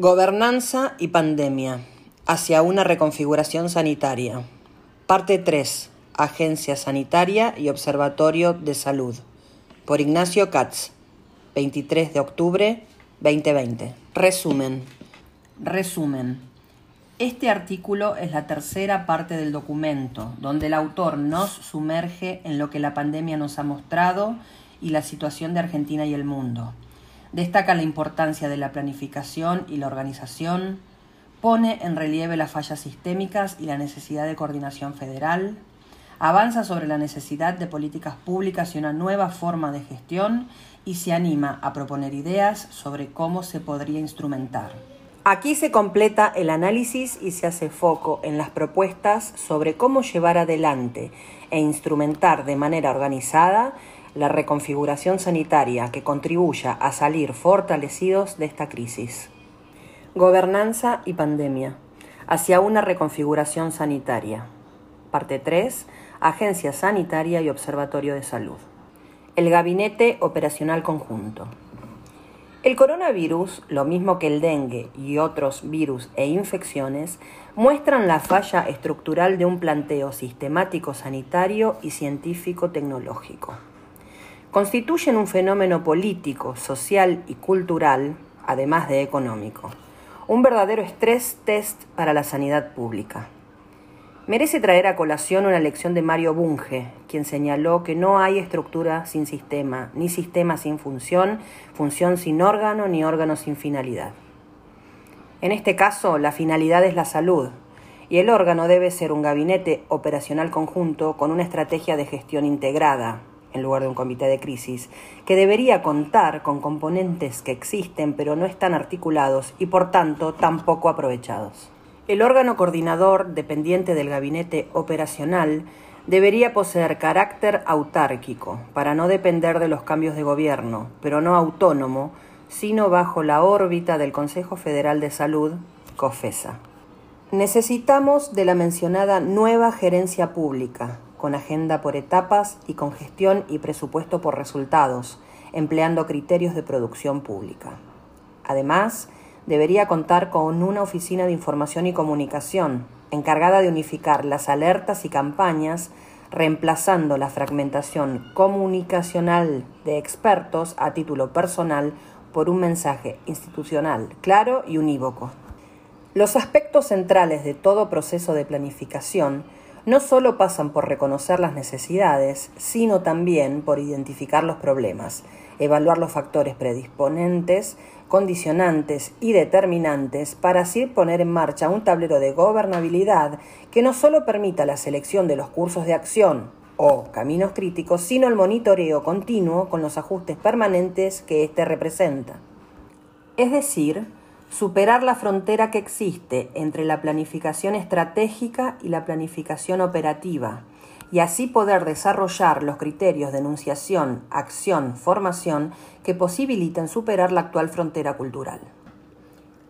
Gobernanza y pandemia. Hacia una reconfiguración sanitaria. Parte 3. Agencia Sanitaria y Observatorio de Salud. Por Ignacio Katz. 23 de octubre 2020. Resumen. Resumen. Este artículo es la tercera parte del documento, donde el autor nos sumerge en lo que la pandemia nos ha mostrado y la situación de Argentina y el mundo. Destaca la importancia de la planificación y la organización, pone en relieve las fallas sistémicas y la necesidad de coordinación federal, avanza sobre la necesidad de políticas públicas y una nueva forma de gestión y se anima a proponer ideas sobre cómo se podría instrumentar. Aquí se completa el análisis y se hace foco en las propuestas sobre cómo llevar adelante e instrumentar de manera organizada la reconfiguración sanitaria que contribuya a salir fortalecidos de esta crisis. Gobernanza y pandemia. Hacia una reconfiguración sanitaria. Parte 3. Agencia Sanitaria y Observatorio de Salud. El Gabinete Operacional Conjunto. El coronavirus, lo mismo que el dengue y otros virus e infecciones, muestran la falla estructural de un planteo sistemático sanitario y científico tecnológico. Constituyen un fenómeno político, social y cultural, además de económico, un verdadero estrés test para la sanidad pública. Merece traer a colación una lección de Mario Bunge, quien señaló que no hay estructura sin sistema, ni sistema sin función, función sin órgano, ni órgano sin finalidad. En este caso, la finalidad es la salud, y el órgano debe ser un gabinete operacional conjunto con una estrategia de gestión integrada, en lugar de un comité de crisis, que debería contar con componentes que existen pero no están articulados y por tanto tampoco aprovechados. El órgano coordinador, dependiente del gabinete operacional, debería poseer carácter autárquico, para no depender de los cambios de gobierno, pero no autónomo, sino bajo la órbita del Consejo Federal de Salud, COFESA. Necesitamos de la mencionada nueva gerencia pública, con agenda por etapas y con gestión y presupuesto por resultados, empleando criterios de producción pública. Además, debería contar con una oficina de información y comunicación encargada de unificar las alertas y campañas, reemplazando la fragmentación comunicacional de expertos a título personal por un mensaje institucional claro y unívoco. Los aspectos centrales de todo proceso de planificación no solo pasan por reconocer las necesidades, sino también por identificar los problemas, evaluar los factores predisponentes, condicionantes y determinantes para así poner en marcha un tablero de gobernabilidad que no solo permita la selección de los cursos de acción o caminos críticos, sino el monitoreo continuo con los ajustes permanentes que éste representa. Es decir, superar la frontera que existe entre la planificación estratégica y la planificación operativa, y así poder desarrollar los criterios de enunciación, acción, formación que posibiliten superar la actual frontera cultural.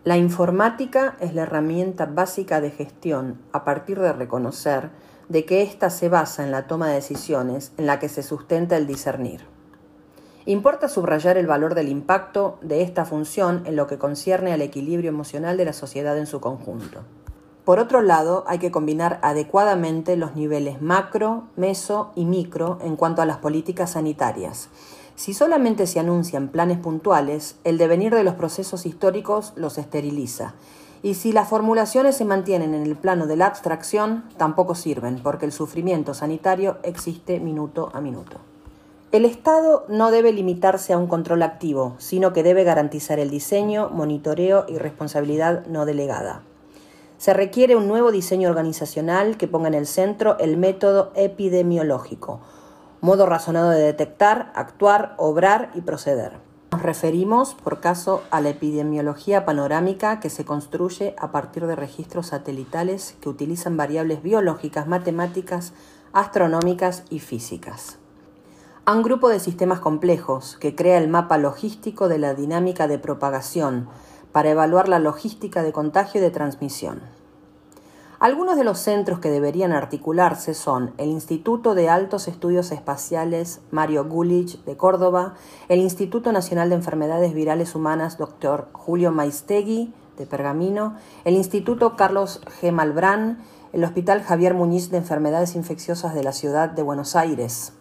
La informática es la herramienta básica de gestión a partir de reconocer de que ésta se basa en la toma de decisiones en la que se sustenta el discernir. Importa subrayar el valor del impacto de esta función en lo que concierne al equilibrio emocional de la sociedad en su conjunto. Por otro lado, hay que combinar adecuadamente los niveles macro, meso y micro en cuanto a las políticas sanitarias. Si solamente se anuncian planes puntuales, el devenir de los procesos históricos los esteriliza. Y si las formulaciones se mantienen en el plano de la abstracción, tampoco sirven, porque el sufrimiento sanitario existe minuto a minuto. El Estado no debe limitarse a un control activo, sino que debe garantizar el diseño, monitoreo y responsabilidad no delegada. Se requiere un nuevo diseño organizacional que ponga en el centro el método epidemiológico, modo razonado de detectar, actuar, obrar y proceder. Nos referimos, por caso, a la epidemiología panorámica que se construye a partir de registros satelitales que utilizan variables biológicas, matemáticas, astronómicas y físicas. A un grupo de sistemas complejos que crea el mapa logístico de la dinámica de propagación, para evaluar la logística de contagio y de transmisión. Algunos de los centros que deberían articularse son el Instituto de Altos Estudios Espaciales Mario Gulich de Córdoba, el Instituto Nacional de Enfermedades Virales Humanas Dr. Julio Maistegui de Pergamino, el Instituto Carlos G. Malbrán, el Hospital Javier Muñiz de Enfermedades Infecciosas de la Ciudad de Buenos Aires.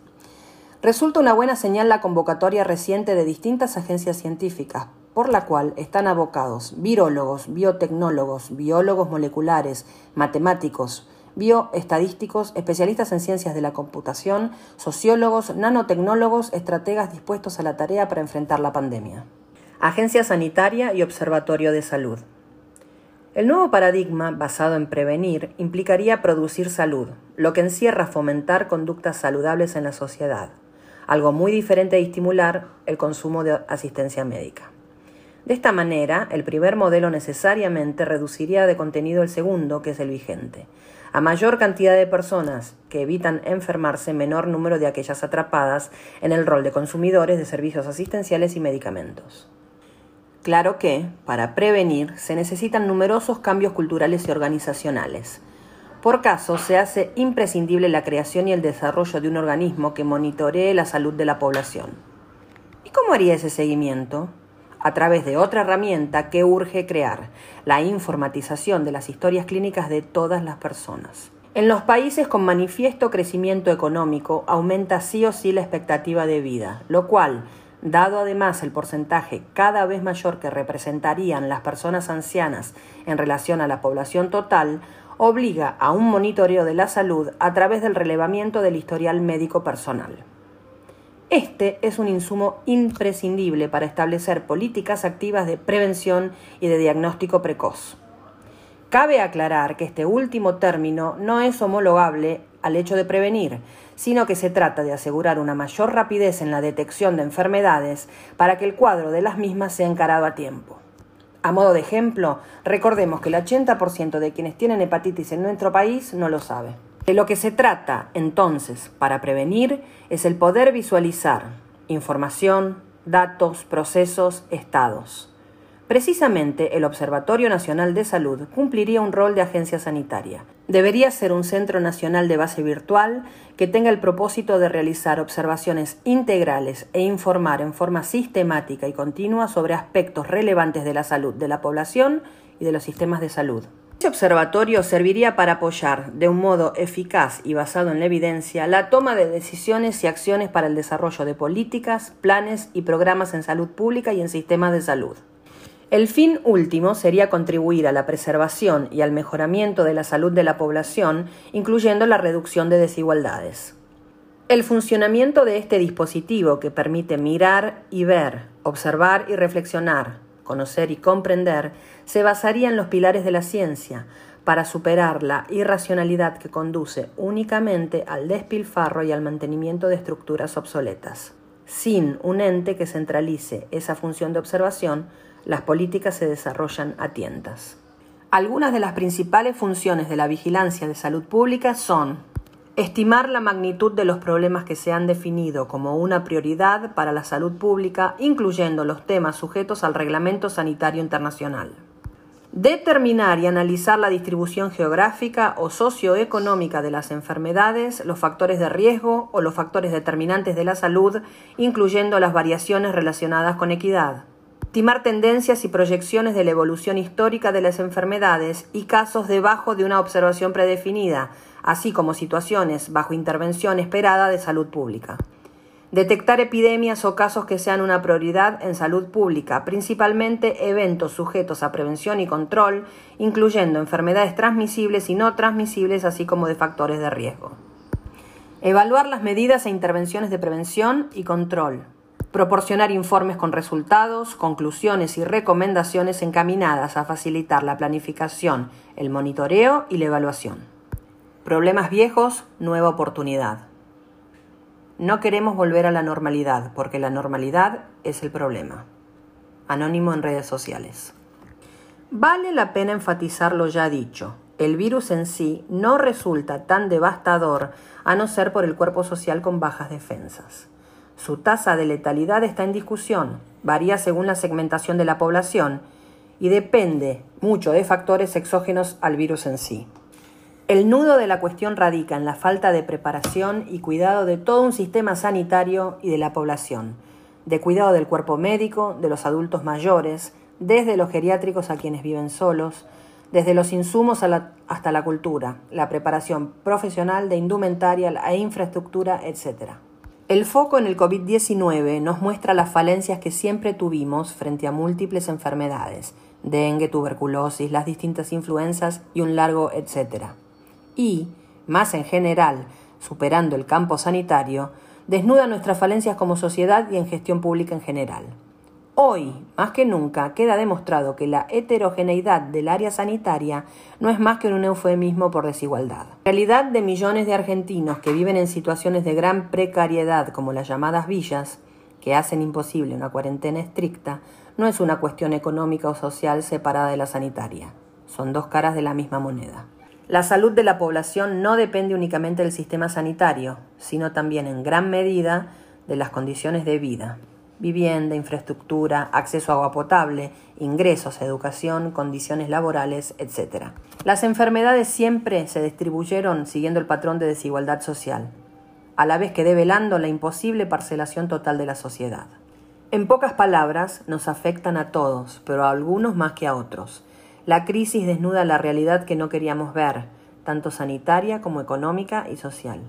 Resulta una buena señal la convocatoria reciente de distintas agencias científicas, por la cual están abocados virólogos, biotecnólogos, biólogos moleculares, matemáticos, bioestadísticos, especialistas en ciencias de la computación, sociólogos, nanotecnólogos, estrategas dispuestos a la tarea para enfrentar la pandemia. Agencia Sanitaria y Observatorio de Salud. El nuevo paradigma, basado en prevenir, implicaría producir salud, lo que encierra fomentar conductas saludables en la sociedad, algo muy diferente de estimular el consumo de asistencia médica. De esta manera, el primer modelo necesariamente reduciría de contenido el segundo, que es el vigente. A mayor cantidad de personas que evitan enfermarse, menor número de aquellas atrapadas en el rol de consumidores de servicios asistenciales y medicamentos. Claro que, para prevenir, se necesitan numerosos cambios culturales y organizacionales. Por caso, se hace imprescindible la creación y el desarrollo de un organismo que monitoree la salud de la población. ¿Y cómo haría ese seguimiento? A través de otra herramienta que urge crear, la informatización de las historias clínicas de todas las personas. En los países con manifiesto crecimiento económico aumenta sí o sí la expectativa de vida, lo cual Dado además el porcentaje cada vez mayor que representarían las personas ancianas en relación a la población total, obliga a un monitoreo de la salud a través del relevamiento del historial médico personal. Este es un insumo imprescindible para establecer políticas activas de prevención y de diagnóstico precoz. Cabe aclarar que este último término no es homologable al hecho de prevenir, sino que se trata de asegurar una mayor rapidez en la detección de enfermedades para que el cuadro de las mismas sea encarado a tiempo. A modo de ejemplo, recordemos que el 80% de quienes tienen hepatitis en nuestro país no lo sabe. De lo que se trata, entonces, para prevenir, es el poder visualizar información, datos, procesos, estados. Precisamente el Observatorio Nacional de Salud cumpliría un rol de agencia sanitaria. Debería ser un centro nacional de base virtual que tenga el propósito de realizar observaciones integrales e informar en forma sistemática y continua sobre aspectos relevantes de la salud de la población y de los sistemas de salud. Este observatorio serviría para apoyar, de un modo eficaz y basado en la evidencia, la toma de decisiones y acciones para el desarrollo de políticas, planes y programas en salud pública y en sistemas de salud. El fin último sería contribuir a la preservación y al mejoramiento de la salud de la población, incluyendo la reducción de desigualdades. El funcionamiento de este dispositivo que permite mirar y ver, observar y reflexionar, conocer y comprender, se basaría en los pilares de la ciencia, para superar la irracionalidad que conduce únicamente al despilfarro y al mantenimiento de estructuras obsoletas. Sin un ente que centralice esa función de observación, las políticas se desarrollan a tientas. Algunas de las principales funciones de la vigilancia de salud pública son estimar la magnitud de los problemas que se han definido como una prioridad para la salud pública, incluyendo los temas sujetos al Reglamento Sanitario Internacional. Determinar y analizar la distribución geográfica o socioeconómica de las enfermedades, los factores de riesgo o los factores determinantes de la salud, incluyendo las variaciones relacionadas con equidad estimar tendencias y proyecciones de la evolución histórica de las enfermedades y casos debajo de una observación predefinida, así como situaciones bajo intervención esperada de salud pública. Detectar epidemias o casos que sean una prioridad en salud pública, principalmente eventos sujetos a prevención y control, incluyendo enfermedades transmisibles y no transmisibles, así como de factores de riesgo. Evaluar las medidas e intervenciones de prevención y control, proporcionar informes con resultados, conclusiones y recomendaciones encaminadas a facilitar la planificación, el monitoreo y la evaluación. Problemas viejos, nueva oportunidad. No queremos volver a la normalidad porque la normalidad es el problema. Anónimo en redes sociales. Vale la pena enfatizar lo ya dicho. El virus en sí no resulta tan devastador a no ser por el cuerpo social con bajas defensas. Su tasa de letalidad está en discusión, varía según la segmentación de la población y depende mucho de factores exógenos al virus en sí. El nudo de la cuestión radica en la falta de preparación y cuidado de todo un sistema sanitario y de la población, de cuidado del cuerpo médico, de los adultos mayores, desde los geriátricos a quienes viven solos, desde los insumos hasta la cultura, la preparación profesional de indumentaria, la infraestructura, etc. El foco en el COVID-19 nos muestra las falencias que siempre tuvimos frente a múltiples enfermedades, dengue, tuberculosis, las distintas influencias y un largo etcétera. Y, más en general, superando el campo sanitario, desnuda nuestras falencias como sociedad y en gestión pública en general. Hoy, más que nunca, queda demostrado que la heterogeneidad del área sanitaria no es más que un eufemismo por desigualdad. La realidad de millones de argentinos que viven en situaciones de gran precariedad como las llamadas villas, que hacen imposible una cuarentena estricta, no es una cuestión económica o social separada de la sanitaria. Son dos caras de la misma moneda. La salud de la población no depende únicamente del sistema sanitario, sino también en gran medida de las condiciones de vida vivienda, infraestructura, acceso a agua potable, ingresos, educación, condiciones laborales, etc. Las enfermedades siempre se distribuyeron siguiendo el patrón de desigualdad social, a la vez que develando la imposible parcelación total de la sociedad. En pocas palabras, nos afectan a todos, pero a algunos más que a otros. La crisis desnuda la realidad que no queríamos ver, tanto sanitaria como económica y social.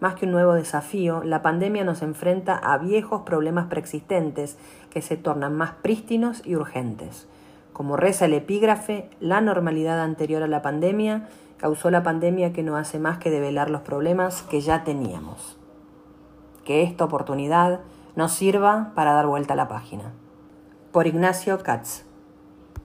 Más que un nuevo desafío, la pandemia nos enfrenta a viejos problemas preexistentes que se tornan más prístinos y urgentes. Como reza el epígrafe, la normalidad anterior a la pandemia causó la pandemia que no hace más que develar los problemas que ya teníamos. Que esta oportunidad nos sirva para dar vuelta a la página. Por Ignacio Katz.